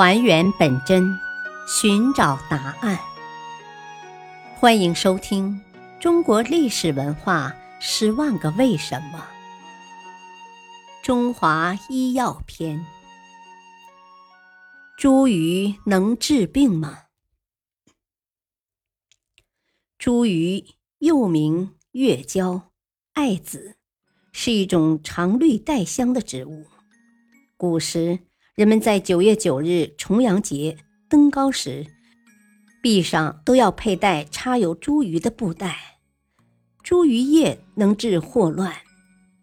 还原本真，寻找答案。欢迎收听《中国历史文化十万个为什么》——中华医药篇。茱萸能治病吗？茱萸又名月椒、艾子，是一种常绿带香的植物。古时。人们在九月九日重阳节登高时，臂上都要佩戴插有茱萸的布袋。茱萸叶能治霍乱，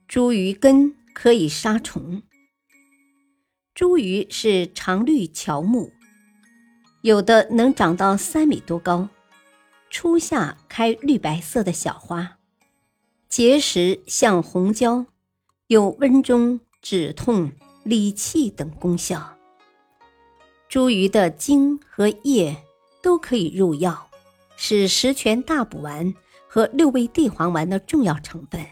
茱萸根可以杀虫。茱萸是常绿乔木，有的能长到三米多高，初夏开绿白色的小花，结实像红椒，有温中止痛。理气等功效。茱萸的茎和叶都可以入药，是十全大补丸和六味地黄丸的重要成分。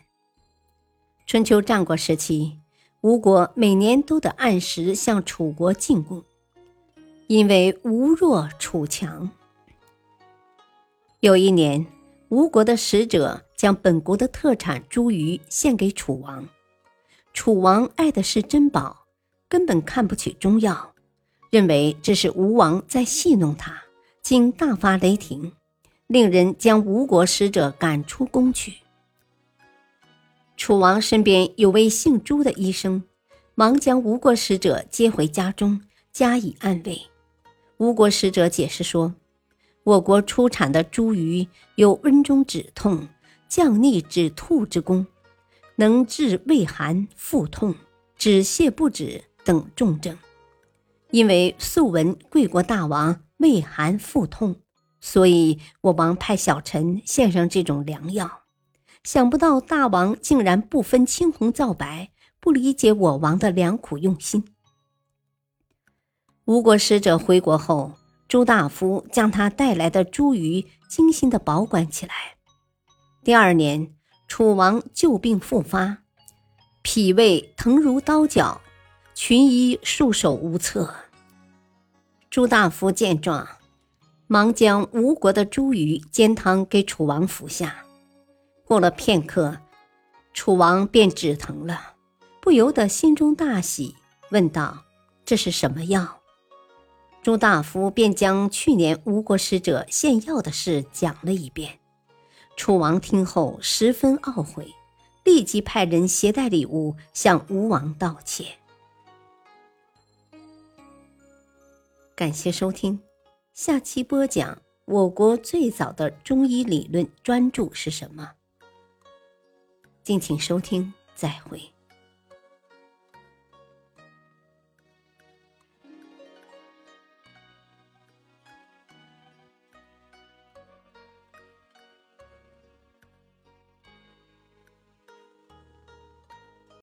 春秋战国时期，吴国每年都得按时向楚国进贡，因为吴弱楚强。有一年，吴国的使者将本国的特产茱萸献给楚王，楚王爱的是珍宝。根本看不起中药，认为这是吴王在戏弄他，竟大发雷霆，令人将吴国使者赶出宫去。楚王身边有位姓朱的医生，忙将吴国使者接回家中加以安慰。吴国使者解释说：“我国出产的茱萸有温中止痛、降逆止吐之功，能治胃寒、腹痛、止泻不止。”等重症，因为素闻贵国大王胃寒腹痛，所以我王派小臣献上这种良药。想不到大王竟然不分青红皂白，不理解我王的良苦用心。吴国使者回国后，朱大夫将他带来的茱萸精心的保管起来。第二年，楚王旧病复发，脾胃疼如刀绞。群医束手无策。朱大夫见状，忙将吴国的茱萸煎汤给楚王服下。过了片刻，楚王便止疼了，不由得心中大喜，问道：“这是什么药？”朱大夫便将去年吴国使者献药的事讲了一遍。楚王听后十分懊悔，立即派人携带礼物向吴王道歉。感谢收听，下期播讲我国最早的中医理论专著是什么？敬请收听，再会。